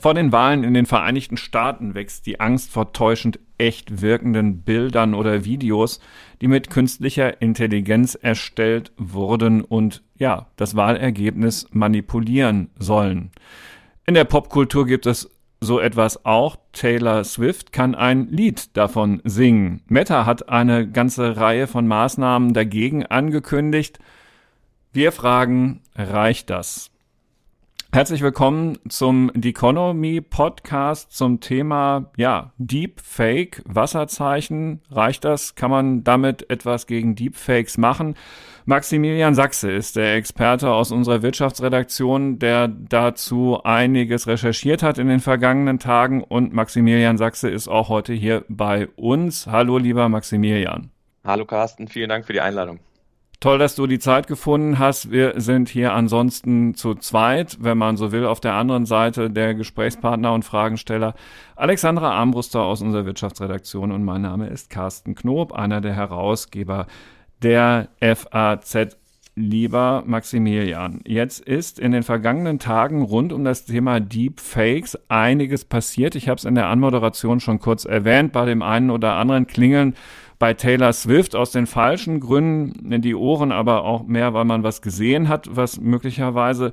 Vor den Wahlen in den Vereinigten Staaten wächst die Angst vor täuschend echt wirkenden Bildern oder Videos, die mit künstlicher Intelligenz erstellt wurden und ja, das Wahlergebnis manipulieren sollen. In der Popkultur gibt es so etwas auch. Taylor Swift kann ein Lied davon singen. Meta hat eine ganze Reihe von Maßnahmen dagegen angekündigt. Wir fragen, reicht das? Herzlich willkommen zum Deconomy Podcast zum Thema, ja, Deepfake, Wasserzeichen. Reicht das? Kann man damit etwas gegen Deepfakes machen? Maximilian Sachse ist der Experte aus unserer Wirtschaftsredaktion, der dazu einiges recherchiert hat in den vergangenen Tagen. Und Maximilian Sachse ist auch heute hier bei uns. Hallo, lieber Maximilian. Hallo, Carsten. Vielen Dank für die Einladung. Toll, dass du die Zeit gefunden hast. Wir sind hier ansonsten zu zweit, wenn man so will, auf der anderen Seite der Gesprächspartner und Fragensteller. Alexandra Armbruster aus unserer Wirtschaftsredaktion und mein Name ist Carsten Knob, einer der Herausgeber der FAZ. Lieber Maximilian, jetzt ist in den vergangenen Tagen rund um das Thema Deepfakes einiges passiert. Ich habe es in der Anmoderation schon kurz erwähnt. Bei dem einen oder anderen klingeln bei Taylor Swift aus den falschen Gründen in die Ohren, aber auch mehr, weil man was gesehen hat, was möglicherweise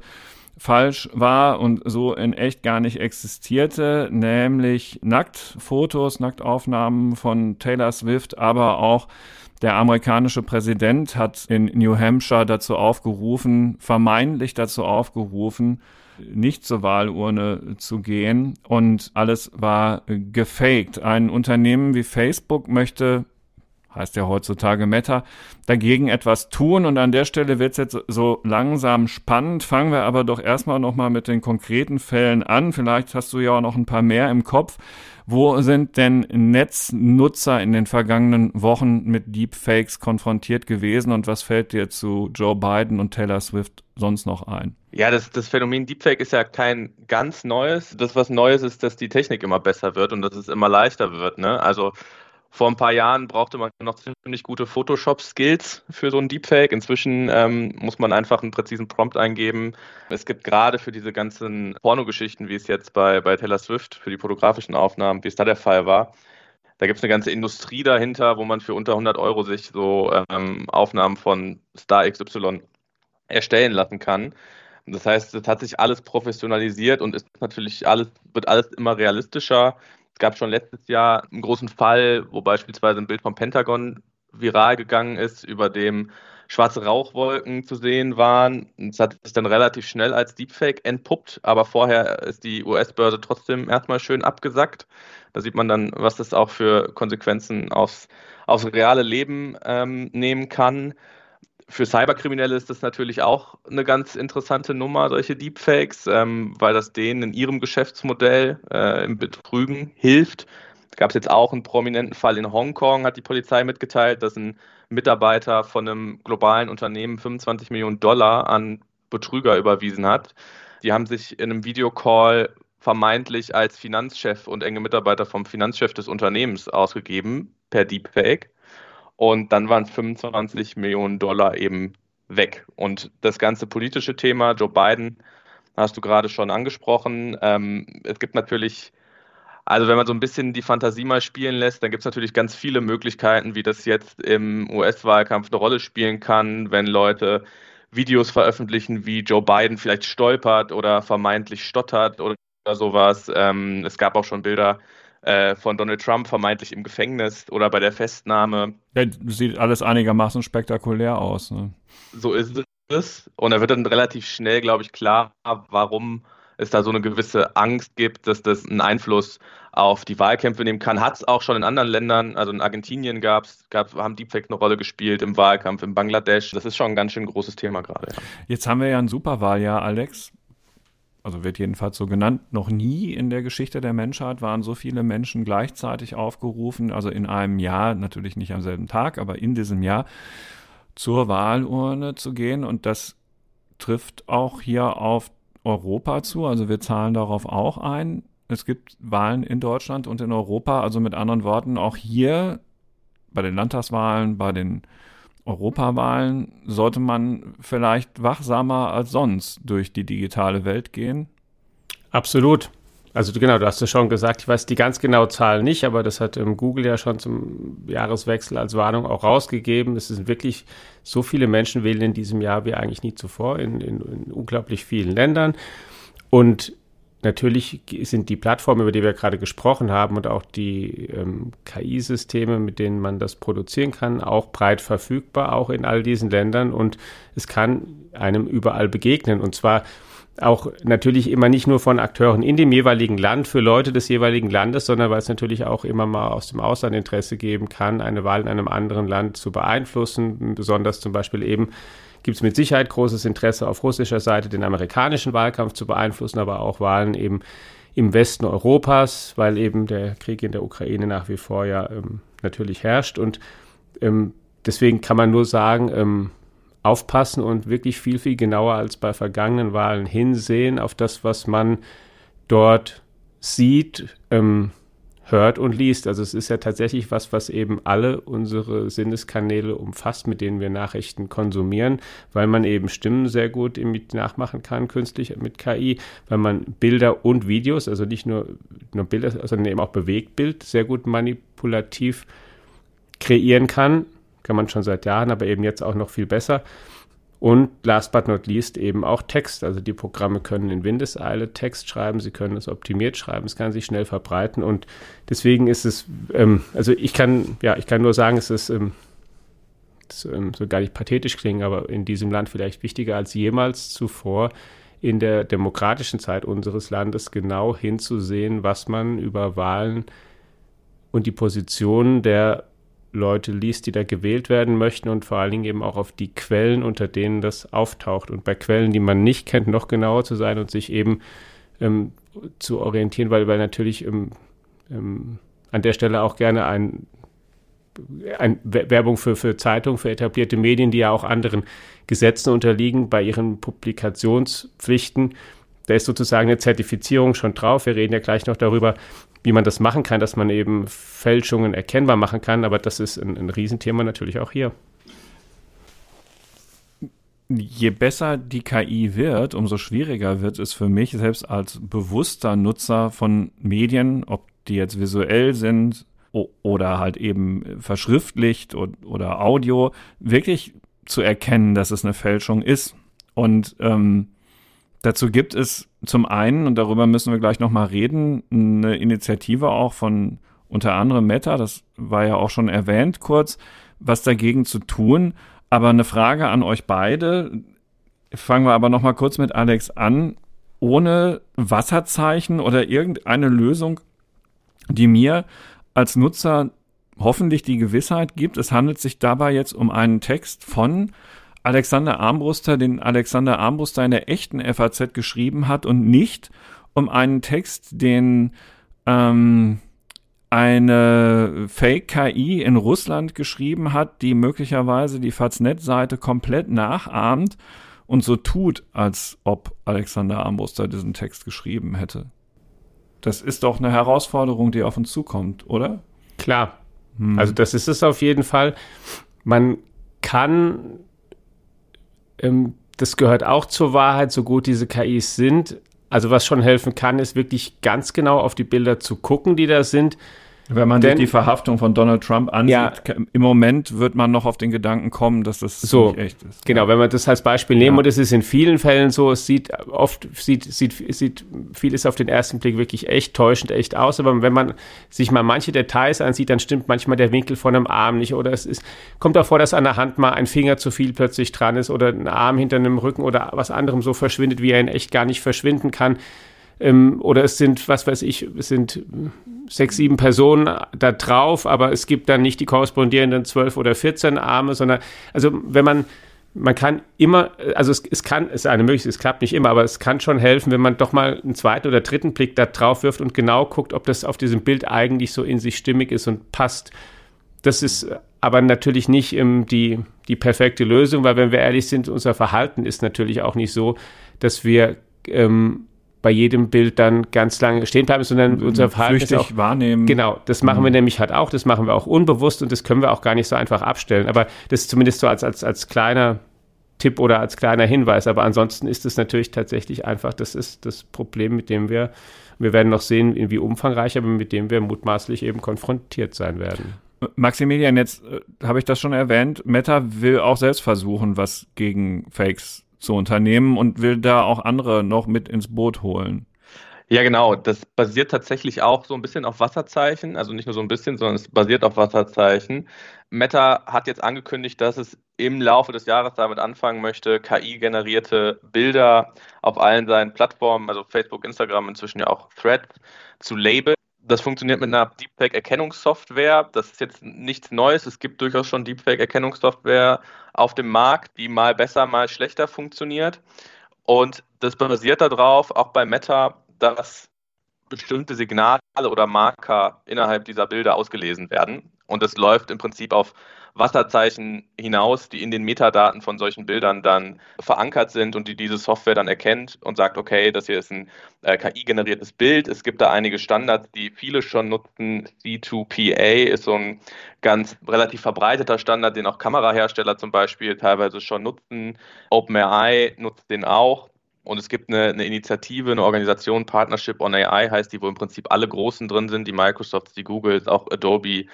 falsch war und so in echt gar nicht existierte, nämlich Nacktfotos, Nacktaufnahmen von Taylor Swift, aber auch der amerikanische Präsident hat in New Hampshire dazu aufgerufen, vermeintlich dazu aufgerufen, nicht zur Wahlurne zu gehen und alles war gefaked. Ein Unternehmen wie Facebook möchte heißt ja heutzutage Meta, dagegen etwas tun. Und an der Stelle wird es jetzt so langsam spannend. Fangen wir aber doch erstmal nochmal mit den konkreten Fällen an. Vielleicht hast du ja auch noch ein paar mehr im Kopf. Wo sind denn Netznutzer in den vergangenen Wochen mit Deepfakes konfrontiert gewesen und was fällt dir zu Joe Biden und Taylor Swift sonst noch ein? Ja, das, das Phänomen Deepfake ist ja kein ganz neues. Das, was Neues ist, dass die Technik immer besser wird und dass es immer leichter wird. Ne? Also vor ein paar Jahren brauchte man noch ziemlich gute Photoshop-Skills für so ein Deepfake. Inzwischen ähm, muss man einfach einen präzisen Prompt eingeben. Es gibt gerade für diese ganzen Pornogeschichten, wie es jetzt bei, bei Taylor Swift, für die fotografischen Aufnahmen, wie es da der Fall war, da gibt es eine ganze Industrie dahinter, wo man für unter 100 Euro sich so ähm, Aufnahmen von Star XY erstellen lassen kann. Das heißt, es hat sich alles professionalisiert und ist natürlich alles, wird alles immer realistischer. Es gab schon letztes Jahr einen großen Fall, wo beispielsweise ein Bild vom Pentagon viral gegangen ist, über dem schwarze Rauchwolken zu sehen waren. Es hat sich dann relativ schnell als Deepfake entpuppt, aber vorher ist die US-Börse trotzdem erstmal schön abgesackt. Da sieht man dann, was das auch für Konsequenzen aufs, aufs reale Leben ähm, nehmen kann für Cyberkriminelle ist das natürlich auch eine ganz interessante Nummer, solche Deepfakes, ähm, weil das denen in ihrem Geschäftsmodell äh, im Betrügen hilft. Es gab jetzt auch einen prominenten Fall in Hongkong, hat die Polizei mitgeteilt, dass ein Mitarbeiter von einem globalen Unternehmen 25 Millionen Dollar an Betrüger überwiesen hat. Die haben sich in einem Videocall vermeintlich als Finanzchef und enge Mitarbeiter vom Finanzchef des Unternehmens ausgegeben per Deepfake. Und dann waren 25 Millionen Dollar eben weg. Und das ganze politische Thema, Joe Biden, hast du gerade schon angesprochen. Ähm, es gibt natürlich, also wenn man so ein bisschen die Fantasie mal spielen lässt, dann gibt es natürlich ganz viele Möglichkeiten, wie das jetzt im US-Wahlkampf eine Rolle spielen kann, wenn Leute Videos veröffentlichen, wie Joe Biden vielleicht stolpert oder vermeintlich stottert oder sowas. Ähm, es gab auch schon Bilder äh, von Donald Trump vermeintlich im Gefängnis oder bei der Festnahme. Ja, sieht alles einigermaßen spektakulär aus. Ne? So ist es. Und da wird dann relativ schnell, glaube ich, klar, warum es da so eine gewisse Angst gibt, dass das einen Einfluss auf die Wahlkämpfe nehmen kann. Hat es auch schon in anderen Ländern, also in Argentinien gab es, gab, haben Deepfake eine Rolle gespielt im Wahlkampf, in Bangladesch. Das ist schon ein ganz schön großes Thema gerade. Ja. Jetzt haben wir ja ein Superwahljahr, Alex also wird jedenfalls so genannt, noch nie in der Geschichte der Menschheit waren so viele Menschen gleichzeitig aufgerufen, also in einem Jahr, natürlich nicht am selben Tag, aber in diesem Jahr zur Wahlurne zu gehen. Und das trifft auch hier auf Europa zu. Also wir zahlen darauf auch ein. Es gibt Wahlen in Deutschland und in Europa. Also mit anderen Worten, auch hier bei den Landtagswahlen, bei den Europawahlen sollte man vielleicht wachsamer als sonst durch die digitale Welt gehen? Absolut. Also genau, du hast es schon gesagt, ich weiß die ganz genaue Zahl nicht, aber das hat ähm, Google ja schon zum Jahreswechsel als Warnung auch rausgegeben. Es sind wirklich so viele Menschen wählen in diesem Jahr wie eigentlich nie zuvor in, in, in unglaublich vielen Ländern. Und Natürlich sind die Plattformen, über die wir gerade gesprochen haben und auch die ähm, KI-Systeme, mit denen man das produzieren kann, auch breit verfügbar, auch in all diesen Ländern. Und es kann einem überall begegnen. Und zwar auch natürlich immer nicht nur von Akteuren in dem jeweiligen Land für Leute des jeweiligen Landes, sondern weil es natürlich auch immer mal aus dem Ausland Interesse geben kann, eine Wahl in einem anderen Land zu beeinflussen, besonders zum Beispiel eben gibt es mit Sicherheit großes Interesse auf russischer Seite, den amerikanischen Wahlkampf zu beeinflussen, aber auch Wahlen eben im Westen Europas, weil eben der Krieg in der Ukraine nach wie vor ja ähm, natürlich herrscht. Und ähm, deswegen kann man nur sagen, ähm, aufpassen und wirklich viel, viel genauer als bei vergangenen Wahlen hinsehen auf das, was man dort sieht. Ähm, hört und liest. Also es ist ja tatsächlich was, was eben alle unsere Sinneskanäle umfasst, mit denen wir Nachrichten konsumieren, weil man eben Stimmen sehr gut mit nachmachen kann, künstlich mit KI, weil man Bilder und Videos, also nicht nur, nur Bilder, sondern eben auch Bewegtbild sehr gut manipulativ kreieren kann. Kann man schon seit Jahren, aber eben jetzt auch noch viel besser. Und last but not least eben auch Text. Also die Programme können in Windeseile Text schreiben, sie können es optimiert schreiben, es kann sich schnell verbreiten und deswegen ist es, ähm, also ich kann, ja, ich kann nur sagen, es ist, ähm, das, ähm, so gar nicht pathetisch klingen, aber in diesem Land vielleicht wichtiger als jemals zuvor in der demokratischen Zeit unseres Landes genau hinzusehen, was man über Wahlen und die Positionen der Leute liest, die da gewählt werden möchten und vor allen Dingen eben auch auf die Quellen, unter denen das auftaucht. Und bei Quellen, die man nicht kennt, noch genauer zu sein und sich eben ähm, zu orientieren, weil, weil natürlich ähm, ähm, an der Stelle auch gerne ein, ein Werbung für, für Zeitungen, für etablierte Medien, die ja auch anderen Gesetzen unterliegen bei ihren Publikationspflichten. Da ist sozusagen eine Zertifizierung schon drauf. Wir reden ja gleich noch darüber, wie man das machen kann, dass man eben Fälschungen erkennbar machen kann. Aber das ist ein, ein Riesenthema natürlich auch hier. Je besser die KI wird, umso schwieriger wird es für mich, selbst als bewusster Nutzer von Medien, ob die jetzt visuell sind oder halt eben verschriftlicht oder Audio, wirklich zu erkennen, dass es eine Fälschung ist. Und ähm, Dazu gibt es zum einen, und darüber müssen wir gleich nochmal reden, eine Initiative auch von unter anderem Meta, das war ja auch schon erwähnt kurz, was dagegen zu tun. Aber eine Frage an euch beide. Fangen wir aber nochmal kurz mit Alex an. Ohne Wasserzeichen oder irgendeine Lösung, die mir als Nutzer hoffentlich die Gewissheit gibt, es handelt sich dabei jetzt um einen Text von Alexander Armbruster den Alexander Armbruster in der echten FAZ geschrieben hat und nicht um einen Text, den ähm, eine Fake-KI in Russland geschrieben hat, die möglicherweise die Faznet-Seite komplett nachahmt und so tut, als ob Alexander Armbruster diesen Text geschrieben hätte. Das ist doch eine Herausforderung, die auf uns zukommt, oder? Klar. Hm. Also das ist es auf jeden Fall. Man kann das gehört auch zur Wahrheit, so gut diese KIs sind. Also was schon helfen kann, ist wirklich ganz genau auf die Bilder zu gucken, die da sind wenn man Denn, sich die Verhaftung von Donald Trump ansieht, ja, im Moment wird man noch auf den Gedanken kommen, dass das so, nicht echt ist. Genau, wenn wir das als Beispiel nehmen, ja. und es ist in vielen Fällen so, es sieht oft, sieht, sieht, sieht vieles auf den ersten Blick wirklich echt täuschend, echt aus, aber wenn man sich mal manche Details ansieht, dann stimmt manchmal der Winkel von einem Arm nicht oder es ist, kommt auch vor, dass an der Hand mal ein Finger zu viel plötzlich dran ist oder ein Arm hinter einem Rücken oder was anderem so verschwindet, wie er in echt gar nicht verschwinden kann. Ähm, oder es sind, was weiß ich, es sind sechs, sieben Personen da drauf, aber es gibt dann nicht die korrespondierenden zwölf oder vierzehn Arme, sondern, also wenn man, man kann immer, also es, es kann, es ist eine Möglichkeit, es klappt nicht immer, aber es kann schon helfen, wenn man doch mal einen zweiten oder dritten Blick da drauf wirft und genau guckt, ob das auf diesem Bild eigentlich so in sich stimmig ist und passt. Das ist aber natürlich nicht ähm, die, die perfekte Lösung, weil wenn wir ehrlich sind, unser Verhalten ist natürlich auch nicht so, dass wir ähm, bei jedem Bild dann ganz lange stehen bleiben, sondern unser Verhalten ist auch wahrnehmen. Genau, das machen wir mhm. nämlich halt auch, das machen wir auch unbewusst und das können wir auch gar nicht so einfach abstellen. Aber das ist zumindest so als, als, als kleiner Tipp oder als kleiner Hinweis. Aber ansonsten ist es natürlich tatsächlich einfach, das ist das Problem, mit dem wir, wir werden noch sehen, wie umfangreich, aber mit dem wir mutmaßlich eben konfrontiert sein werden. Maximilian, jetzt äh, habe ich das schon erwähnt, Meta will auch selbst versuchen, was gegen Fakes zu unternehmen und will da auch andere noch mit ins Boot holen. Ja, genau. Das basiert tatsächlich auch so ein bisschen auf Wasserzeichen. Also nicht nur so ein bisschen, sondern es basiert auf Wasserzeichen. Meta hat jetzt angekündigt, dass es im Laufe des Jahres damit anfangen möchte, KI-generierte Bilder auf allen seinen Plattformen, also Facebook, Instagram, inzwischen ja auch Thread, zu labeln. Das funktioniert mit einer Deepfake-Erkennungssoftware. Das ist jetzt nichts Neues. Es gibt durchaus schon Deepfake-Erkennungssoftware auf dem Markt, die mal besser, mal schlechter funktioniert. Und das basiert darauf, auch bei Meta, dass bestimmte Signale oder Marker innerhalb dieser Bilder ausgelesen werden. Und es läuft im Prinzip auf Wasserzeichen hinaus, die in den Metadaten von solchen Bildern dann verankert sind und die diese Software dann erkennt und sagt, okay, das hier ist ein äh, KI-generiertes Bild. Es gibt da einige Standards, die viele schon nutzen. C2PA ist so ein ganz relativ verbreiteter Standard, den auch Kamerahersteller zum Beispiel teilweise schon nutzen. OpenAI nutzt den auch. Und es gibt eine, eine, Initiative, eine Organisation, Partnership on AI heißt die, wo im Prinzip alle Großen drin sind, die Microsofts, die Googles, auch Adobe,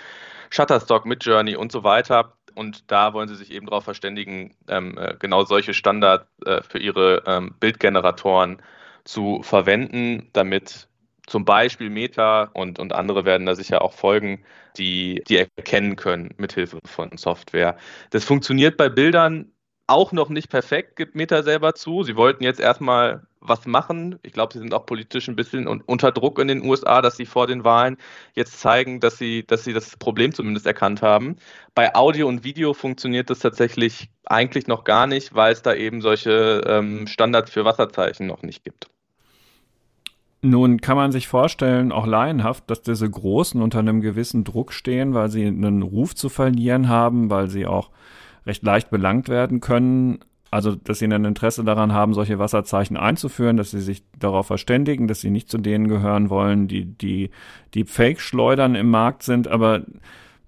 Shutterstock, Midjourney und so weiter. Und da wollen sie sich eben darauf verständigen, ähm, äh, genau solche Standards äh, für ihre ähm, Bildgeneratoren zu verwenden, damit zum Beispiel Meta und, und andere werden da sicher auch folgen, die, die erkennen können mithilfe von Software. Das funktioniert bei Bildern auch noch nicht perfekt, gibt Meta selber zu. Sie wollten jetzt erstmal was machen. Ich glaube, sie sind auch politisch ein bisschen unter Druck in den USA, dass sie vor den Wahlen jetzt zeigen, dass sie, dass sie das Problem zumindest erkannt haben. Bei Audio und Video funktioniert das tatsächlich eigentlich noch gar nicht, weil es da eben solche ähm, Standards für Wasserzeichen noch nicht gibt. Nun kann man sich vorstellen, auch laienhaft, dass diese Großen unter einem gewissen Druck stehen, weil sie einen Ruf zu verlieren haben, weil sie auch recht leicht belangt werden können. Also, dass sie ein Interesse daran haben, solche Wasserzeichen einzuführen, dass sie sich darauf verständigen, dass sie nicht zu denen gehören wollen, die, die, die Fake-Schleudern im Markt sind. Aber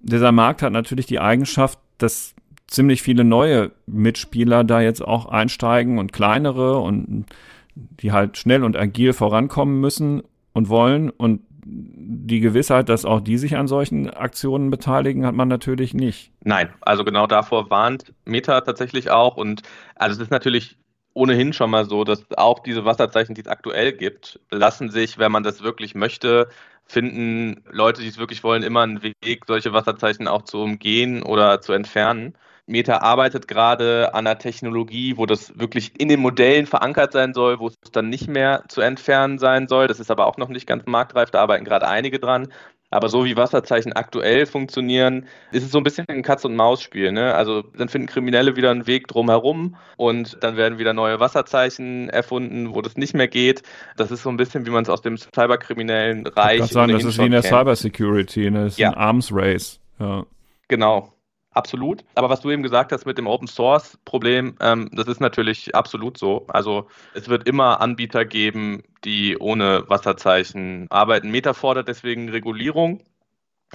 dieser Markt hat natürlich die Eigenschaft, dass ziemlich viele neue Mitspieler da jetzt auch einsteigen und kleinere und die halt schnell und agil vorankommen müssen und wollen. Und die Gewissheit, dass auch die sich an solchen Aktionen beteiligen, hat man natürlich nicht. Nein, also genau davor warnt Meta tatsächlich auch. Und also es ist natürlich ohnehin schon mal so, dass auch diese Wasserzeichen, die es aktuell gibt, lassen sich, wenn man das wirklich möchte, finden Leute, die es wirklich wollen, immer einen Weg, solche Wasserzeichen auch zu umgehen oder zu entfernen. Meta arbeitet gerade an einer Technologie, wo das wirklich in den Modellen verankert sein soll, wo es dann nicht mehr zu entfernen sein soll. Das ist aber auch noch nicht ganz marktreif, da arbeiten gerade einige dran. Aber so wie Wasserzeichen aktuell funktionieren, ist es so ein bisschen ein Katz-und-Maus-Spiel. Ne? Also dann finden Kriminelle wieder einen Weg drumherum und dann werden wieder neue Wasserzeichen erfunden, wo das nicht mehr geht. Das ist so ein bisschen, wie man es aus dem cyberkriminellen Reich. Ich kann sagen, das ist wie in der Cybersecurity, ne? das ist ja. ein Arms Race. Ja. Genau, absolut. Aber was du eben gesagt hast mit dem Open Source Problem, ähm, das ist natürlich absolut so. Also es wird immer Anbieter geben, die ohne Wasserzeichen arbeiten. Meta fordert deswegen Regulierung.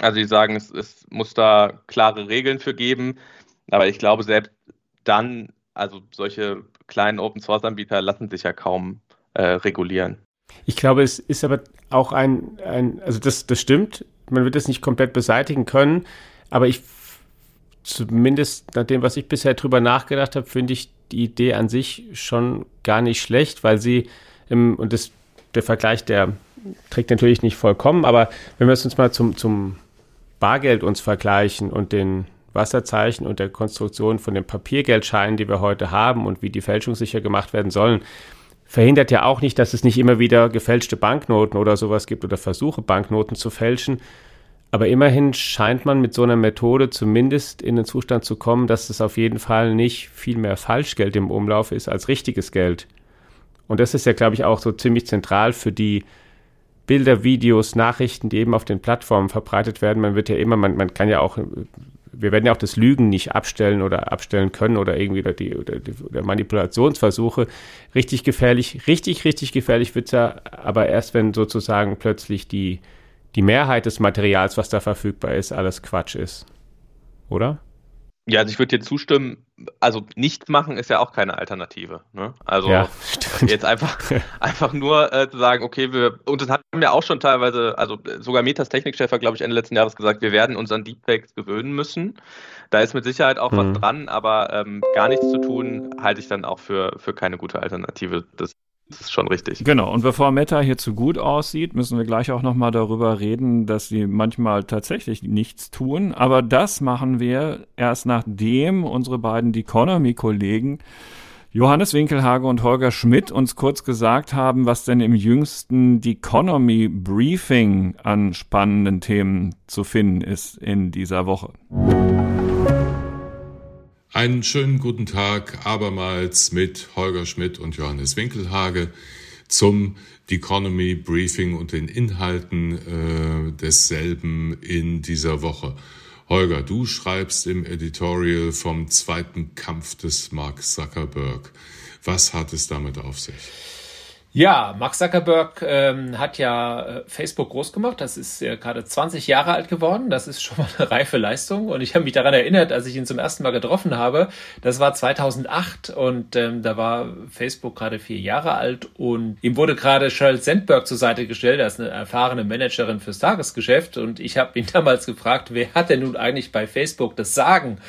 Also sie sagen, es, es muss da klare Regeln für geben. Aber ich glaube, selbst dann, also solche kleinen Open Source Anbieter lassen sich ja kaum äh, regulieren. Ich glaube, es ist aber auch ein, ein also das, das stimmt, man wird es nicht komplett beseitigen können, aber ich zumindest nach dem, was ich bisher drüber nachgedacht habe, finde ich die Idee an sich schon gar nicht schlecht, weil sie, im, und das, der Vergleich, der trägt natürlich nicht vollkommen, aber wenn wir es uns mal zum, zum Bargeld uns vergleichen und den Wasserzeichen und der Konstruktion von den Papiergeldscheinen, die wir heute haben und wie die fälschungssicher gemacht werden sollen, verhindert ja auch nicht, dass es nicht immer wieder gefälschte Banknoten oder sowas gibt oder Versuche, Banknoten zu fälschen, aber immerhin scheint man mit so einer Methode zumindest in den Zustand zu kommen, dass es auf jeden Fall nicht viel mehr Falschgeld im Umlauf ist als richtiges Geld. Und das ist ja, glaube ich, auch so ziemlich zentral für die Bilder, Videos, Nachrichten, die eben auf den Plattformen verbreitet werden. Man wird ja immer, man, man kann ja auch wir werden ja auch das Lügen nicht abstellen oder abstellen können oder irgendwie oder die, oder die oder Manipulationsversuche. Richtig gefährlich, richtig, richtig gefährlich wird es ja, aber erst wenn sozusagen plötzlich die, die Mehrheit des Materials, was da verfügbar ist, alles Quatsch ist. Oder? Ja, also ich würde dir zustimmen, also nicht machen ist ja auch keine Alternative. Ne? Also ja, jetzt einfach, einfach nur äh, zu sagen, okay, wir, und das haben wir auch schon teilweise, also sogar Metas Technikchef hat, glaube ich, Ende letzten Jahres gesagt, wir werden uns an Deepfakes gewöhnen müssen. Da ist mit Sicherheit auch mhm. was dran, aber ähm, gar nichts zu tun, halte ich dann auch für, für keine gute Alternative. Das das ist schon richtig. Genau. Und bevor Meta hier zu gut aussieht, müssen wir gleich auch nochmal darüber reden, dass sie manchmal tatsächlich nichts tun. Aber das machen wir erst nachdem unsere beiden Economy-Kollegen Johannes Winkelhage und Holger Schmidt uns kurz gesagt haben, was denn im jüngsten Economy Briefing an spannenden Themen zu finden ist in dieser Woche. Einen schönen guten Tag abermals mit Holger Schmidt und Johannes Winkelhage zum Economy Briefing und den Inhalten äh, desselben in dieser Woche. Holger, du schreibst im Editorial vom zweiten Kampf des Mark Zuckerberg. Was hat es damit auf sich? Ja, Mark Zuckerberg ähm, hat ja äh, Facebook groß gemacht. Das ist ja gerade 20 Jahre alt geworden. Das ist schon mal eine reife Leistung. Und ich habe mich daran erinnert, als ich ihn zum ersten Mal getroffen habe. Das war 2008 und ähm, da war Facebook gerade vier Jahre alt und ihm wurde gerade Sheryl Sandberg zur Seite gestellt. als eine erfahrene Managerin fürs Tagesgeschäft. Und ich habe ihn damals gefragt, wer hat denn nun eigentlich bei Facebook das Sagen?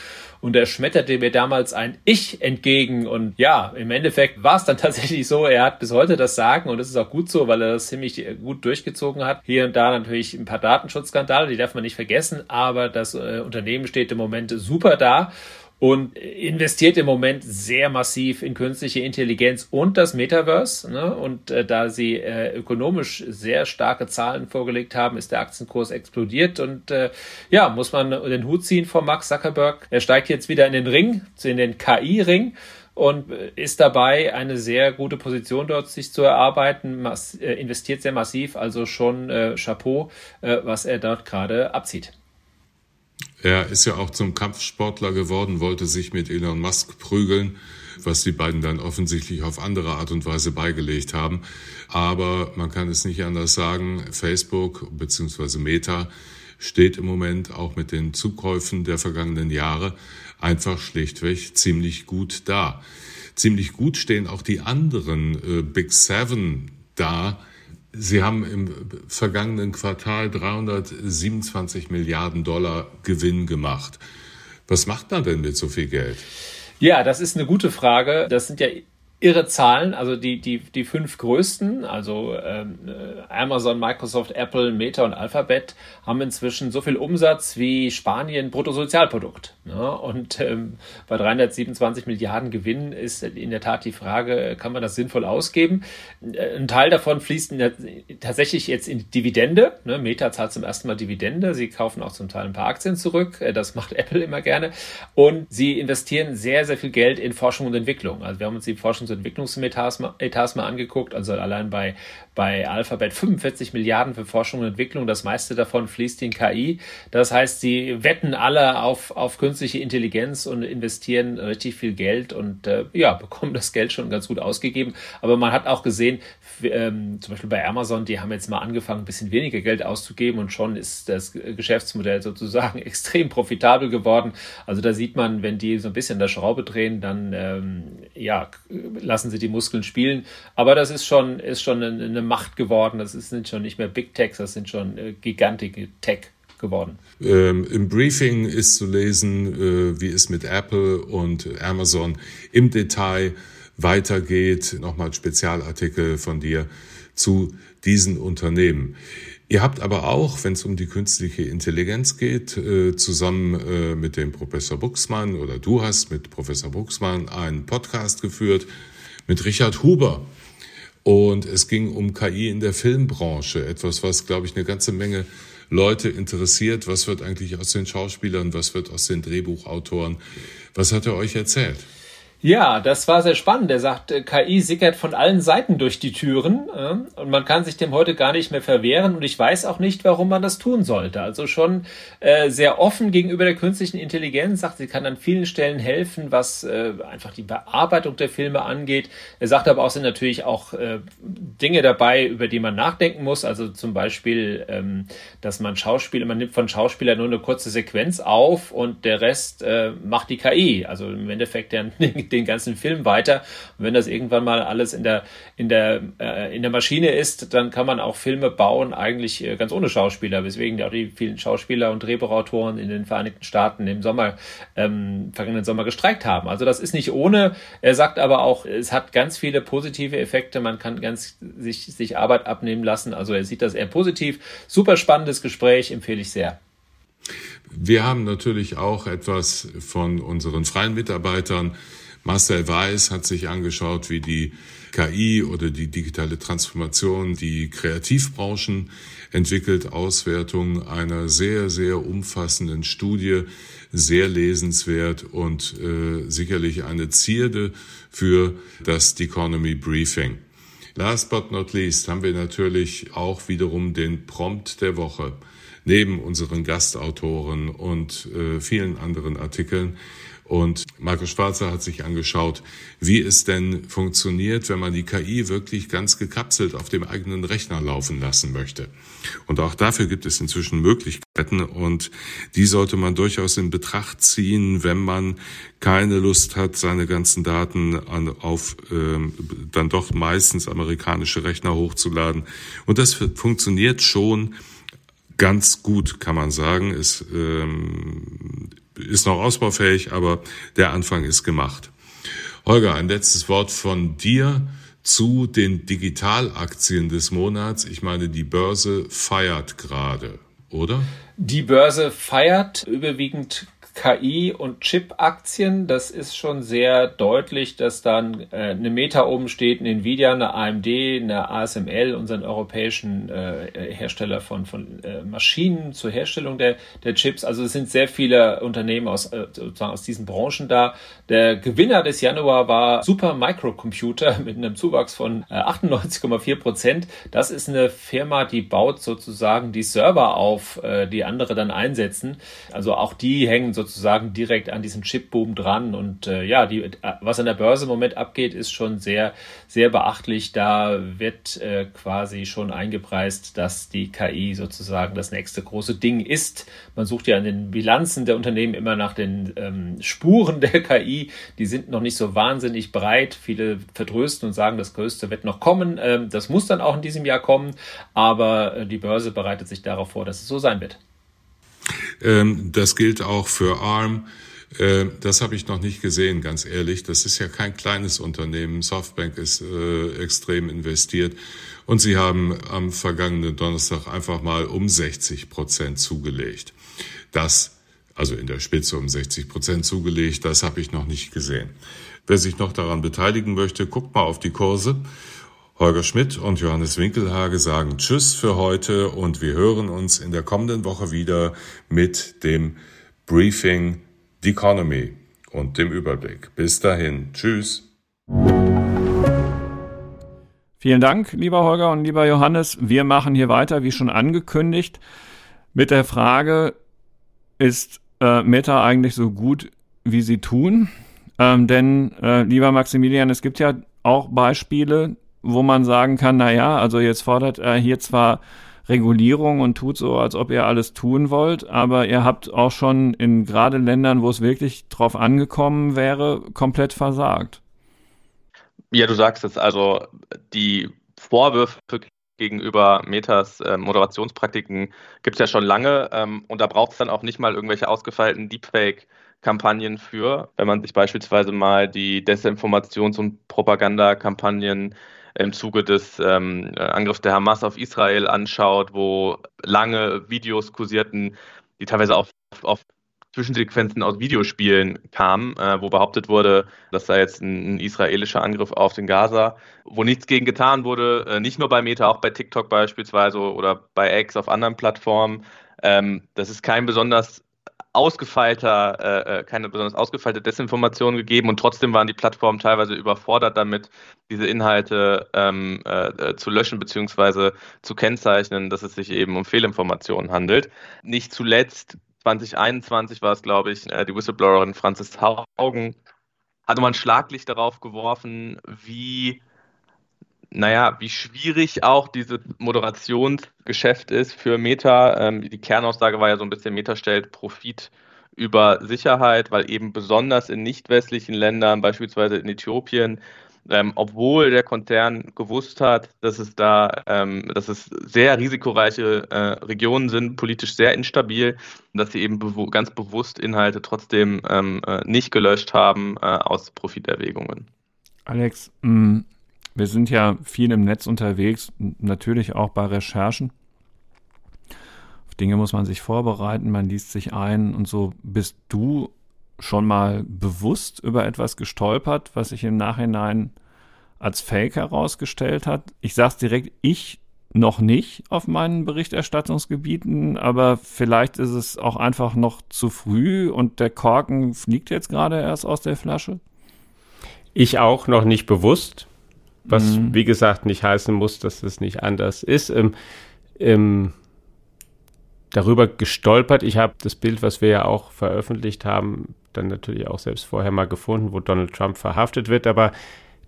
Und er schmetterte mir damals ein Ich entgegen. Und ja, im Endeffekt war es dann tatsächlich so, er hat bis heute das Sagen und das ist auch gut so, weil er das ziemlich gut durchgezogen hat. Hier und da natürlich ein paar Datenschutzskandale, die darf man nicht vergessen, aber das äh, Unternehmen steht im Moment super da und investiert im Moment sehr massiv in künstliche Intelligenz und das Metaverse. Ne? Und äh, da sie äh, ökonomisch sehr starke Zahlen vorgelegt haben, ist der Aktienkurs explodiert. Und äh, ja, muss man den Hut ziehen vor Max Zuckerberg. Er steigt jetzt wieder in den Ring, in den KI-Ring und äh, ist dabei, eine sehr gute Position dort sich zu erarbeiten, äh, investiert sehr massiv, also schon äh, Chapeau, äh, was er dort gerade abzieht. Er ist ja auch zum Kampfsportler geworden, wollte sich mit Elon Musk prügeln, was die beiden dann offensichtlich auf andere Art und Weise beigelegt haben. Aber man kann es nicht anders sagen, Facebook bzw. Meta steht im Moment auch mit den Zukäufen der vergangenen Jahre einfach schlichtweg ziemlich gut da. Ziemlich gut stehen auch die anderen äh, Big Seven da, Sie haben im vergangenen Quartal 327 Milliarden Dollar Gewinn gemacht. Was macht man denn mit so viel Geld? Ja, das ist eine gute Frage. Das sind ja irre Zahlen, also die, die, die fünf größten, also ähm, äh, Amazon, Microsoft, Apple, Meta und Alphabet, haben inzwischen so viel Umsatz wie Spanien Bruttosozialprodukt. Ne? Und ähm, bei 327 Milliarden Gewinn ist in der Tat die Frage, kann man das sinnvoll ausgeben? Äh, ein Teil davon fließt der, tatsächlich jetzt in Dividende. Ne? Meta zahlt zum ersten Mal Dividende. Sie kaufen auch zum Teil ein paar Aktien zurück. Äh, das macht Apple immer gerne. Und sie investieren sehr, sehr viel Geld in Forschung und Entwicklung. Also wir haben uns die und Entwicklungsetats mal, mal angeguckt. Also allein bei, bei Alphabet 45 Milliarden für Forschung und Entwicklung. Das meiste davon fließt in KI. Das heißt, sie wetten alle auf, auf künstliche Intelligenz und investieren richtig viel Geld und äh, ja, bekommen das Geld schon ganz gut ausgegeben. Aber man hat auch gesehen, ähm, zum Beispiel bei Amazon, die haben jetzt mal angefangen, ein bisschen weniger Geld auszugeben und schon ist das Geschäftsmodell sozusagen extrem profitabel geworden. Also da sieht man, wenn die so ein bisschen der Schraube drehen, dann ähm, ja, lassen sie die Muskeln spielen. Aber das ist schon, ist schon eine, eine Macht geworden. Das sind schon nicht mehr Big Techs, das sind schon äh, gigantische Tech geworden. Ähm, Im Briefing ist zu lesen, äh, wie es mit Apple und Amazon im Detail weitergeht. Nochmal Spezialartikel von dir zu diesen Unternehmen. Ihr habt aber auch, wenn es um die künstliche Intelligenz geht, äh, zusammen äh, mit dem Professor Buxmann oder du hast mit Professor Buxmann einen Podcast geführt mit Richard Huber. Und es ging um KI in der Filmbranche, etwas, was, glaube ich, eine ganze Menge Leute interessiert. Was wird eigentlich aus den Schauspielern, was wird aus den Drehbuchautoren? Was hat er euch erzählt? Ja, das war sehr spannend. Er sagt, äh, KI sickert von allen Seiten durch die Türen äh, und man kann sich dem heute gar nicht mehr verwehren und ich weiß auch nicht, warum man das tun sollte. Also schon äh, sehr offen gegenüber der künstlichen Intelligenz, sagt, sie kann an vielen Stellen helfen, was äh, einfach die Bearbeitung der Filme angeht. Er sagt aber auch, sind natürlich auch äh, Dinge dabei, über die man nachdenken muss. Also zum Beispiel, ähm, dass man Schauspieler, man nimmt von Schauspielern nur eine kurze Sequenz auf und der Rest äh, macht die KI. Also im Endeffekt der den ganzen Film weiter. Und wenn das irgendwann mal alles in der, in der, äh, in der Maschine ist, dann kann man auch Filme bauen, eigentlich äh, ganz ohne Schauspieler, weswegen auch die vielen Schauspieler und Drehbuchautoren in den Vereinigten Staaten im Sommer, ähm, vergangenen Sommer gestreikt haben. Also das ist nicht ohne. Er sagt aber auch, es hat ganz viele positive Effekte. Man kann ganz sich, sich Arbeit abnehmen lassen. Also er sieht das eher positiv. Super spannendes Gespräch, empfehle ich sehr. Wir haben natürlich auch etwas von unseren freien Mitarbeitern Marcel Weiß hat sich angeschaut, wie die KI oder die digitale Transformation die Kreativbranchen entwickelt. Auswertung einer sehr, sehr umfassenden Studie, sehr lesenswert und äh, sicherlich eine Zierde für das Economy Briefing. Last but not least haben wir natürlich auch wiederum den Prompt der Woche neben unseren Gastautoren und äh, vielen anderen Artikeln und Markus Schwarzer hat sich angeschaut, wie es denn funktioniert, wenn man die KI wirklich ganz gekapselt auf dem eigenen Rechner laufen lassen möchte. Und auch dafür gibt es inzwischen Möglichkeiten und die sollte man durchaus in Betracht ziehen, wenn man keine Lust hat, seine ganzen Daten an, auf ähm, dann doch meistens amerikanische Rechner hochzuladen. Und das funktioniert schon ganz gut, kann man sagen. Es ähm, ist noch ausbaufähig, aber der Anfang ist gemacht. Holger, ein letztes Wort von dir zu den Digitalaktien des Monats. Ich meine, die Börse feiert gerade, oder? Die Börse feiert überwiegend KI- und Chip-Aktien. Das ist schon sehr deutlich, dass dann äh, eine Meta oben steht, eine Nvidia, eine AMD, eine ASML, unseren europäischen äh, Hersteller von, von äh, Maschinen zur Herstellung der, der Chips. Also es sind sehr viele Unternehmen aus, äh, sozusagen aus diesen Branchen da. Der Gewinner des Januar war Super Microcomputer mit einem Zuwachs von äh, 98,4 Prozent. Das ist eine Firma, die baut sozusagen die Server auf, äh, die andere dann einsetzen. Also auch die hängen sozusagen sozusagen direkt an diesen Chipboom dran. Und äh, ja, die, was an der Börse im Moment abgeht, ist schon sehr, sehr beachtlich. Da wird äh, quasi schon eingepreist, dass die KI sozusagen das nächste große Ding ist. Man sucht ja an den Bilanzen der Unternehmen immer nach den ähm, Spuren der KI. Die sind noch nicht so wahnsinnig breit. Viele vertrösten und sagen, das Größte wird noch kommen. Ähm, das muss dann auch in diesem Jahr kommen. Aber äh, die Börse bereitet sich darauf vor, dass es so sein wird. Ähm, das gilt auch für ARM. Ähm, das habe ich noch nicht gesehen, ganz ehrlich. Das ist ja kein kleines Unternehmen. Softbank ist äh, extrem investiert. Und sie haben am vergangenen Donnerstag einfach mal um 60 Prozent zugelegt. Das, also in der Spitze um 60 Prozent zugelegt, das habe ich noch nicht gesehen. Wer sich noch daran beteiligen möchte, guckt mal auf die Kurse. Holger Schmidt und Johannes Winkelhage sagen Tschüss für heute und wir hören uns in der kommenden Woche wieder mit dem Briefing The Economy und dem Überblick. Bis dahin. Tschüss. Vielen Dank, lieber Holger und lieber Johannes. Wir machen hier weiter, wie schon angekündigt, mit der Frage, ist äh, Meta eigentlich so gut, wie sie tun? Ähm, denn, äh, lieber Maximilian, es gibt ja auch Beispiele, wo man sagen kann, na ja, also jetzt fordert er hier zwar Regulierung und tut so, als ob ihr alles tun wollt, aber ihr habt auch schon in gerade Ländern, wo es wirklich drauf angekommen wäre, komplett versagt. Ja, du sagst es, also die Vorwürfe gegenüber Metas äh, Moderationspraktiken gibt es ja schon lange ähm, und da braucht es dann auch nicht mal irgendwelche ausgefeilten Deepfake-Kampagnen für. Wenn man sich beispielsweise mal die Desinformations- und Propagandakampagnen im Zuge des ähm, Angriffs der Hamas auf Israel anschaut, wo lange Videos kursierten, die teilweise auch auf Zwischensequenzen aus Videospielen kamen, äh, wo behauptet wurde, dass da jetzt ein, ein, israelischer Angriff auf den Gaza, wo nichts gegen getan wurde, äh, nicht nur bei Meta, auch bei TikTok beispielsweise oder bei X auf anderen Plattformen. Ähm, das ist kein besonders ausgefeilter, äh, äh, keine besonders ausgefeilte Desinformation gegeben und trotzdem waren die Plattformen teilweise überfordert damit, diese Inhalte ähm, äh, zu löschen bzw. zu kennzeichnen, dass es sich eben um Fehlinformationen handelt. Nicht zuletzt 2021 war es, glaube ich, äh, die Whistleblowerin Francis Haugen hatte man Schlaglicht darauf geworfen, wie naja, wie schwierig auch dieses Moderationsgeschäft ist für Meta. Ähm, die Kernaussage war ja so ein bisschen, Meta stellt Profit über Sicherheit, weil eben besonders in nicht westlichen Ländern, beispielsweise in Äthiopien, ähm, obwohl der Konzern gewusst hat, dass es da, ähm, dass es sehr risikoreiche äh, Regionen sind, politisch sehr instabil, dass sie eben bewu ganz bewusst Inhalte trotzdem ähm, äh, nicht gelöscht haben äh, aus Profiterwägungen. Alex, mh, mm, wir sind ja viel im Netz unterwegs, natürlich auch bei Recherchen. Auf Dinge muss man sich vorbereiten, man liest sich ein und so. Bist du schon mal bewusst über etwas gestolpert, was sich im Nachhinein als Fake herausgestellt hat? Ich sag's direkt, ich noch nicht auf meinen Berichterstattungsgebieten, aber vielleicht ist es auch einfach noch zu früh und der Korken fliegt jetzt gerade erst aus der Flasche. Ich auch noch nicht bewusst was mhm. wie gesagt nicht heißen muss, dass es nicht anders ist. Ähm, ähm, darüber gestolpert. Ich habe das Bild, was wir ja auch veröffentlicht haben, dann natürlich auch selbst vorher mal gefunden, wo Donald Trump verhaftet wird, aber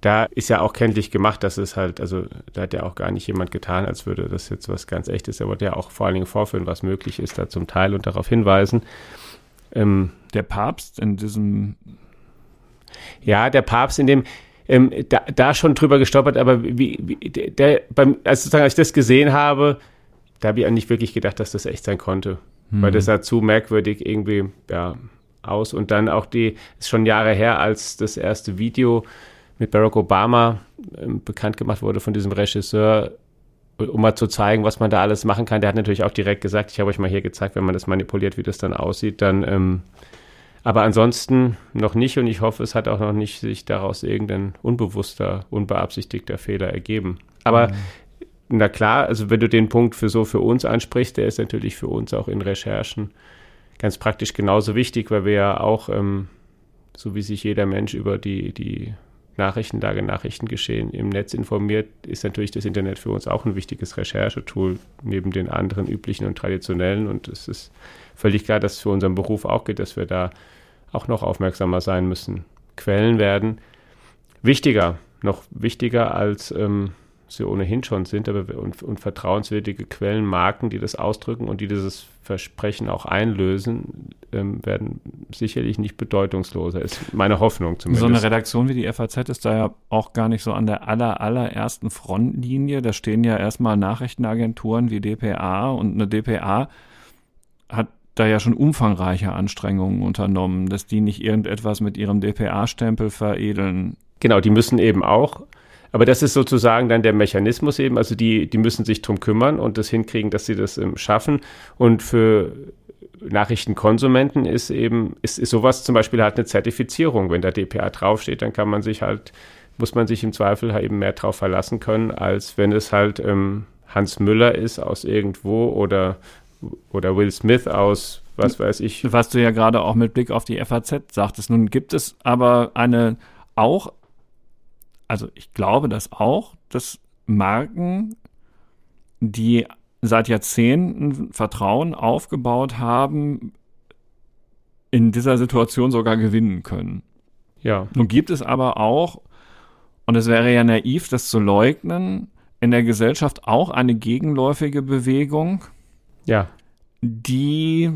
da ist ja auch kenntlich gemacht, dass es halt, also da hat ja auch gar nicht jemand getan, als würde das jetzt was ganz echtes. Er wollte ja auch vor allen Dingen vorführen, was möglich ist, da zum Teil und darauf hinweisen. Ähm, der Papst in diesem. Ja, der Papst in dem, ähm, da, da schon drüber gestolpert, aber wie, wie der, beim, als, sozusagen, als ich das gesehen habe, da habe ich nicht wirklich gedacht, dass das echt sein konnte. Hm. Weil das sah zu merkwürdig irgendwie ja, aus. Und dann auch die, ist schon Jahre her, als das erste Video mit Barack Obama ähm, bekannt gemacht wurde von diesem Regisseur, um mal zu zeigen, was man da alles machen kann. Der hat natürlich auch direkt gesagt, ich habe euch mal hier gezeigt, wenn man das manipuliert, wie das dann aussieht, dann ähm, aber ansonsten noch nicht und ich hoffe, es hat auch noch nicht sich daraus irgendein unbewusster, unbeabsichtigter Fehler ergeben. Aber mhm. na klar, also wenn du den Punkt für so für uns ansprichst, der ist natürlich für uns auch in Recherchen ganz praktisch genauso wichtig, weil wir ja auch, ähm, so wie sich jeder Mensch über die, die Nachrichtenlage, Nachrichtengeschehen im Netz informiert, ist natürlich das Internet für uns auch ein wichtiges Recherchetool neben den anderen üblichen und traditionellen. Und es ist völlig klar, dass es für unseren Beruf auch geht, dass wir da auch noch aufmerksamer sein müssen. Quellen werden wichtiger, noch wichtiger als ähm, sie ohnehin schon sind, aber und, und vertrauenswürdige Quellen, Marken, die das ausdrücken und die dieses Versprechen auch einlösen, ähm, werden sicherlich nicht bedeutungsloser. Ist meine Hoffnung zumindest. So eine Redaktion wie die FAZ ist da ja auch gar nicht so an der aller, allerersten Frontlinie. Da stehen ja erstmal Nachrichtenagenturen wie DPA und eine DPA hat da ja schon umfangreiche Anstrengungen unternommen, dass die nicht irgendetwas mit ihrem DPA-Stempel veredeln. Genau, die müssen eben auch. Aber das ist sozusagen dann der Mechanismus eben. Also die, die müssen sich drum kümmern und das hinkriegen, dass sie das ähm, schaffen. Und für Nachrichtenkonsumenten ist eben, ist, ist sowas zum Beispiel halt eine Zertifizierung. Wenn da DPA draufsteht, dann kann man sich halt, muss man sich im Zweifel halt eben mehr drauf verlassen können, als wenn es halt ähm, Hans Müller ist aus irgendwo oder oder Will Smith aus, was weiß ich. Was du ja gerade auch mit Blick auf die FAZ sagtest. Nun gibt es aber eine auch, also ich glaube das auch, dass Marken, die seit Jahrzehnten Vertrauen aufgebaut haben, in dieser Situation sogar gewinnen können. Ja. Nun gibt es aber auch, und es wäre ja naiv, das zu leugnen, in der Gesellschaft auch eine gegenläufige Bewegung, ja. die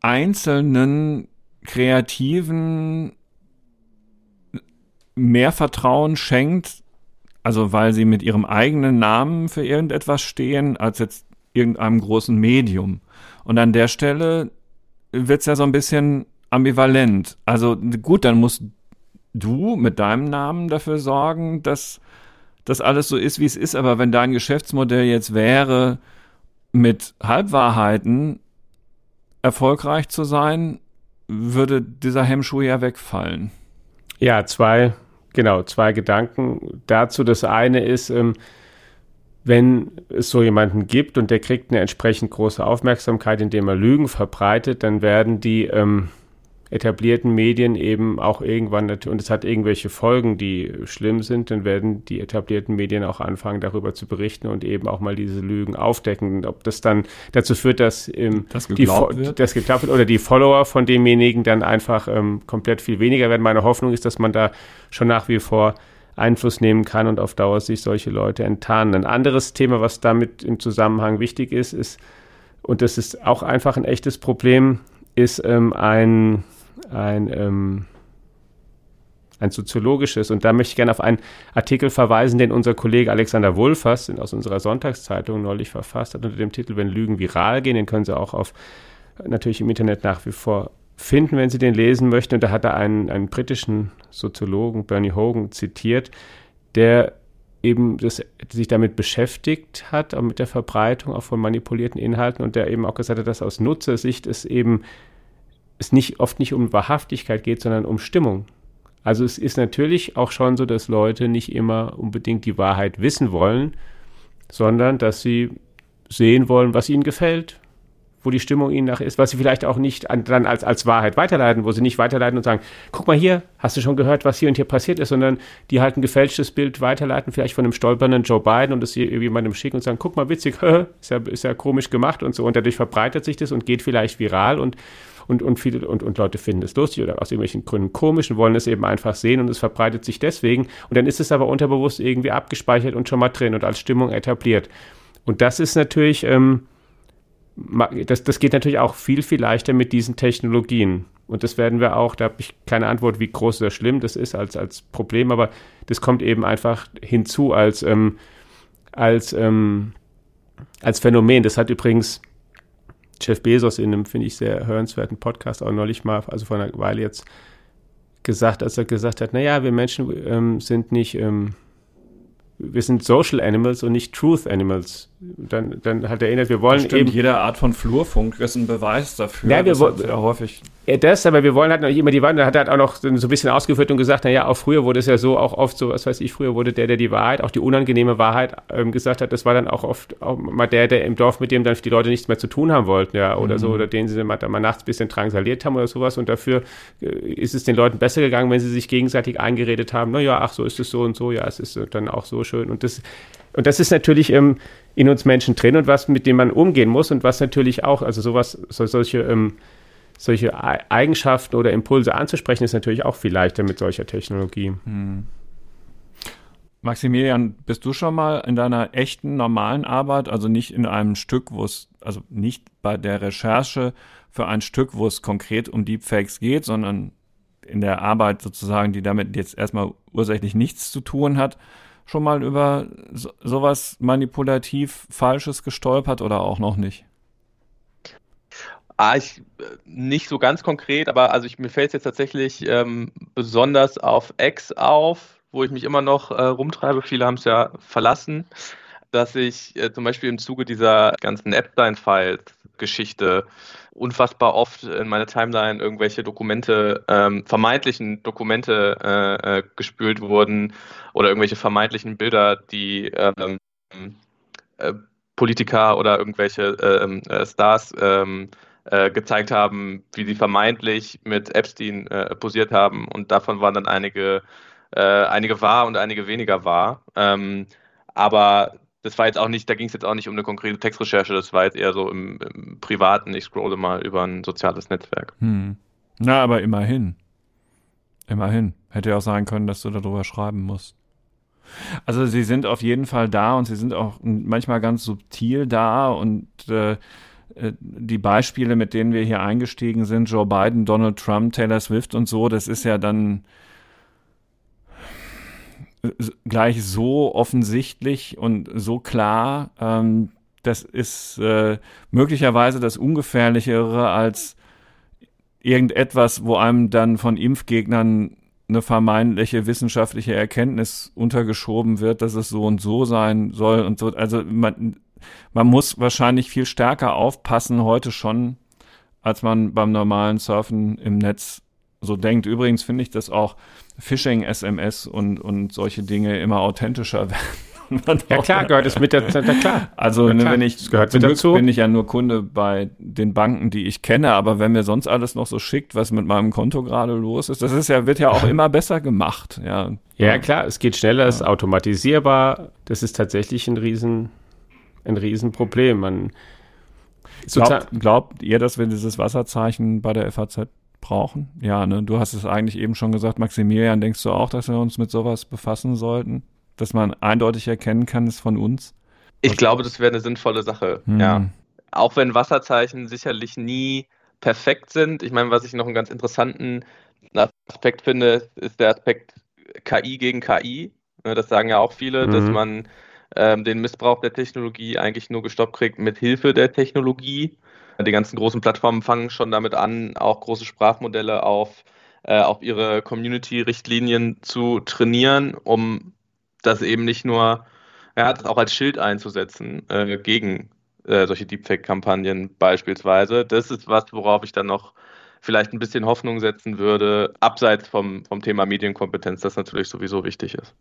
einzelnen Kreativen mehr Vertrauen schenkt, also weil sie mit ihrem eigenen Namen für irgendetwas stehen, als jetzt irgendeinem großen Medium. Und an der Stelle wird's ja so ein bisschen ambivalent. Also gut, dann musst du mit deinem Namen dafür sorgen, dass das alles so ist, wie es ist. Aber wenn dein Geschäftsmodell jetzt wäre, mit Halbwahrheiten erfolgreich zu sein, würde dieser Hemmschuh ja wegfallen. Ja, zwei, genau, zwei Gedanken dazu. Das eine ist, ähm, wenn es so jemanden gibt und der kriegt eine entsprechend große Aufmerksamkeit, indem er Lügen verbreitet, dann werden die ähm, etablierten Medien eben auch irgendwann, und es hat irgendwelche Folgen, die schlimm sind, dann werden die etablierten Medien auch anfangen, darüber zu berichten und eben auch mal diese Lügen aufdecken. Ob das dann dazu führt, dass ähm, das geglaubt, die, wird. Das geglaubt wird oder die Follower von demjenigen dann einfach ähm, komplett viel weniger werden. Meine Hoffnung ist, dass man da schon nach wie vor Einfluss nehmen kann und auf Dauer sich solche Leute enttarnen. Ein anderes Thema, was damit im Zusammenhang wichtig ist, ist, und das ist auch einfach ein echtes Problem, ist ähm, ein ein, ähm, ein soziologisches. Und da möchte ich gerne auf einen Artikel verweisen, den unser Kollege Alexander Wulfers aus unserer Sonntagszeitung neulich verfasst hat, unter dem Titel Wenn Lügen viral gehen. Den können Sie auch auf, natürlich im Internet nach wie vor finden, wenn Sie den lesen möchten. Und da hat er einen, einen britischen Soziologen, Bernie Hogan, zitiert, der eben das, sich damit beschäftigt hat, auch mit der Verbreitung auch von manipulierten Inhalten und der eben auch gesagt hat, dass aus Nutzersicht es eben es nicht, oft nicht um Wahrhaftigkeit geht, sondern um Stimmung. Also es ist natürlich auch schon so, dass Leute nicht immer unbedingt die Wahrheit wissen wollen, sondern dass sie sehen wollen, was ihnen gefällt, wo die Stimmung ihnen nach ist, was sie vielleicht auch nicht an, dann als, als Wahrheit weiterleiten, wo sie nicht weiterleiten und sagen, guck mal hier, hast du schon gehört, was hier und hier passiert ist, sondern die halt ein gefälschtes Bild weiterleiten, vielleicht von einem stolpernden Joe Biden und das jemandem schicken und sagen, guck mal, witzig, ist ja, ist ja komisch gemacht und so und dadurch verbreitet sich das und geht vielleicht viral und und, und viele und, und Leute finden es lustig oder aus irgendwelchen Gründen komisch und wollen es eben einfach sehen und es verbreitet sich deswegen. Und dann ist es aber unterbewusst irgendwie abgespeichert und schon mal drin und als Stimmung etabliert. Und das ist natürlich, ähm, das, das geht natürlich auch viel, viel leichter mit diesen Technologien. Und das werden wir auch, da habe ich keine Antwort, wie groß oder schlimm das ist als, als Problem, aber das kommt eben einfach hinzu als, ähm, als, ähm, als Phänomen. Das hat übrigens Jeff Bezos in einem, finde ich, sehr hörenswerten Podcast auch neulich mal, also vor einer Weile jetzt gesagt, als er gesagt hat, naja, wir Menschen ähm, sind nicht, ähm, wir sind Social Animals und nicht Truth Animals. Dann, dann hat er erinnert, wir wollen stimmt, eben... jede Art von Flurfunk ist ein Beweis dafür. Ja, wir wollen ja häufig ja, das, aber wir wollen halt noch immer die Wahrheit. Da hat er halt auch noch so ein bisschen ausgeführt und gesagt, naja, auch früher wurde es ja so, auch oft so, was weiß ich, früher wurde der, der die Wahrheit, auch die unangenehme Wahrheit ähm, gesagt hat, das war dann auch oft auch mal der, der im Dorf, mit dem dann die Leute nichts mehr zu tun haben wollten, ja, oder mhm. so, oder den sie mal, mal nachts ein bisschen drangsaliert haben oder sowas. Und dafür äh, ist es den Leuten besser gegangen, wenn sie sich gegenseitig eingeredet haben, naja, ach, so ist es so und so, ja, es ist dann auch so schön. Und das, und das ist natürlich ähm, in uns Menschen drin und was, mit dem man umgehen muss und was natürlich auch, also sowas, so, solche, ähm, solche Eigenschaften oder Impulse anzusprechen, ist natürlich auch viel leichter mit solcher Technologie. Hm. Maximilian, bist du schon mal in deiner echten normalen Arbeit, also nicht in einem Stück, wo es, also nicht bei der Recherche für ein Stück, wo es konkret um Deepfakes geht, sondern in der Arbeit sozusagen, die damit jetzt erstmal ursächlich nichts zu tun hat, schon mal über so, sowas manipulativ Falsches gestolpert oder auch noch nicht? Ah, ich äh, nicht so ganz konkret, aber also ich, mir fällt es jetzt tatsächlich ähm, besonders auf X auf, wo ich mich immer noch äh, rumtreibe. Viele haben es ja verlassen, dass ich äh, zum Beispiel im Zuge dieser ganzen Epstein-Files-Geschichte unfassbar oft in meine Timeline irgendwelche Dokumente, ähm, vermeintlichen Dokumente äh, äh, gespült wurden oder irgendwelche vermeintlichen Bilder, die ähm, äh, Politiker oder irgendwelche ähm, Stars ähm, äh, gezeigt haben, wie sie vermeintlich mit Epstein äh, posiert haben. Und davon waren dann einige, äh, einige wahr und einige weniger wahr. Ähm, aber das war jetzt auch nicht, da ging es jetzt auch nicht um eine konkrete Textrecherche, das war jetzt eher so im, im Privaten, ich scrolle mal über ein soziales Netzwerk. Hm. Na, aber immerhin. Immerhin. Hätte ja auch sein können, dass du darüber schreiben musst. Also sie sind auf jeden Fall da und sie sind auch manchmal ganz subtil da und äh, äh, die Beispiele, mit denen wir hier eingestiegen sind, Joe Biden, Donald Trump, Taylor Swift und so, das ist ja dann gleich so offensichtlich und so klar. Ähm, das ist äh, möglicherweise das Ungefährlichere als irgendetwas, wo einem dann von Impfgegnern eine vermeintliche wissenschaftliche Erkenntnis untergeschoben wird, dass es so und so sein soll und so. Also man, man muss wahrscheinlich viel stärker aufpassen heute schon, als man beim normalen Surfen im Netz so denkt. Übrigens finde ich, dass auch Phishing-SMS und, und solche Dinge immer authentischer werden ja klar, gehört es mit der, ja, klar. Also ja, ne, klar. wenn ich das gehört zum dazu. bin ich ja nur Kunde bei den Banken, die ich kenne, aber wenn mir sonst alles noch so schickt, was mit meinem Konto gerade los ist, das ist ja, wird ja auch immer besser gemacht. Ja, Ja, klar, es geht schneller, es ist automatisierbar. Das ist tatsächlich ein Riesen, ein Riesenproblem. Man, Glaubt, glaubt ihr, dass wir dieses Wasserzeichen bei der FAZ brauchen? Ja, ne? Du hast es eigentlich eben schon gesagt, Maximilian, denkst du auch, dass wir uns mit sowas befassen sollten? Dass man eindeutig erkennen kann, ist von uns? Ich glaube, das wäre eine sinnvolle Sache, Hm. ja. Auch wenn Wasserzeichen sicherlich nie perfekt sind. Ich meine, was ich noch einen ganz interessanten Aspekt finde, ist der Aspekt KI gegen KI. Ne, Das sagen ja auch viele, Mhm. dass man ähm, den Missbrauch der Technologie eigentlich nur gestoppt kriegt mit Hilfe der Technologie. Die ganzen großen Plattformen fangen schon damit an, auch große Sprachmodelle auf, äh, auf ihre Community-Richtlinien zu trainieren, um das eben nicht nur, ja, das auch als Schild einzusetzen äh, gegen äh, solche Deepfake-Kampagnen beispielsweise. Das ist was, worauf ich dann noch vielleicht ein bisschen Hoffnung setzen würde, abseits vom, vom Thema Medienkompetenz, das natürlich sowieso wichtig ist.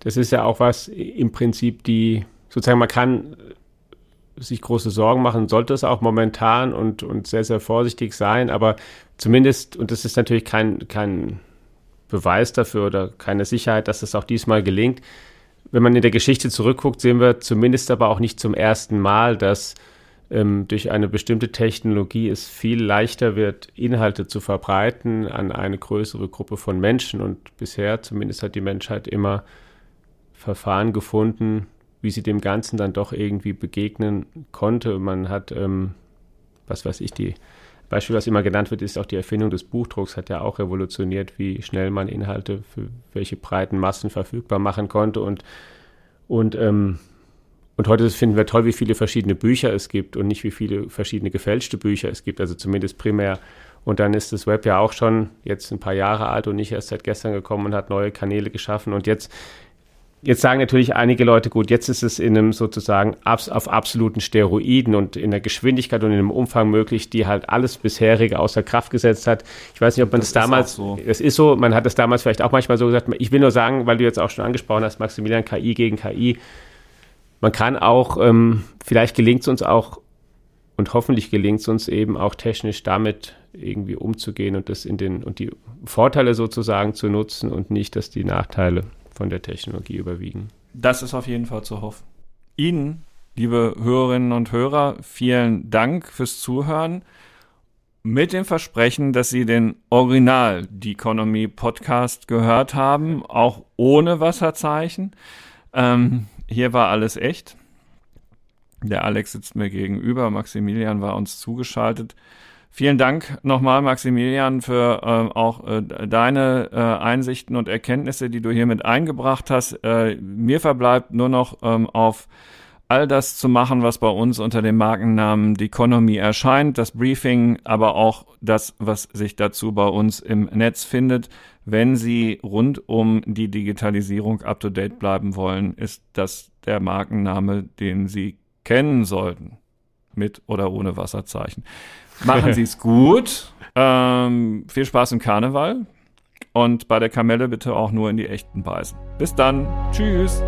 Das ist ja auch was im Prinzip die, sozusagen, man kann sich große Sorgen machen, sollte es auch momentan und, und sehr, sehr vorsichtig sein, aber zumindest, und das ist natürlich kein, kein Beweis dafür oder keine Sicherheit, dass es auch diesmal gelingt. Wenn man in der Geschichte zurückguckt, sehen wir zumindest aber auch nicht zum ersten Mal, dass ähm, durch eine bestimmte Technologie es viel leichter wird, Inhalte zu verbreiten an eine größere Gruppe von Menschen. Und bisher zumindest hat die Menschheit immer Verfahren gefunden, wie sie dem Ganzen dann doch irgendwie begegnen konnte. Man hat, ähm, was weiß ich, die Beispiel, was immer genannt wird, ist auch die Erfindung des Buchdrucks, hat ja auch revolutioniert, wie schnell man Inhalte für welche breiten Massen verfügbar machen konnte. Und, und, ähm, und heute finden wir toll, wie viele verschiedene Bücher es gibt und nicht wie viele verschiedene gefälschte Bücher es gibt, also zumindest primär. Und dann ist das Web ja auch schon jetzt ein paar Jahre alt und nicht erst seit gestern gekommen und hat neue Kanäle geschaffen. Und jetzt Jetzt sagen natürlich einige Leute, gut, jetzt ist es in einem sozusagen abs auf absoluten Steroiden und in der Geschwindigkeit und in einem Umfang möglich, die halt alles bisherige außer Kraft gesetzt hat. Ich weiß nicht, ob man das, Das damals, so. es ist so, man hat das damals vielleicht auch manchmal so gesagt. Ich will nur sagen, weil du jetzt auch schon angesprochen hast, Maximilian, KI gegen KI. Man kann auch, ähm, vielleicht gelingt es uns auch und hoffentlich gelingt es uns eben auch technisch damit irgendwie umzugehen und das in den und die Vorteile sozusagen zu nutzen und nicht, dass die Nachteile von der Technologie überwiegen. Das ist auf jeden Fall zu hoffen. Ihnen, liebe Hörerinnen und Hörer, vielen Dank fürs Zuhören. Mit dem Versprechen, dass Sie den Original The Economy Podcast gehört haben, auch ohne Wasserzeichen. Ähm, hier war alles echt. Der Alex sitzt mir gegenüber, Maximilian war uns zugeschaltet. Vielen Dank nochmal, Maximilian, für äh, auch äh, deine äh, Einsichten und Erkenntnisse, die du hier mit eingebracht hast. Äh, mir verbleibt nur noch ähm, auf all das zu machen, was bei uns unter dem Markennamen The Economy erscheint, das Briefing, aber auch das, was sich dazu bei uns im Netz findet. Wenn Sie rund um die Digitalisierung up-to-date bleiben wollen, ist das der Markenname, den Sie kennen sollten. Mit oder ohne Wasserzeichen. Machen Sie es gut. Ähm, viel Spaß im Karneval. Und bei der Kamelle bitte auch nur in die echten beißen. Bis dann. Tschüss.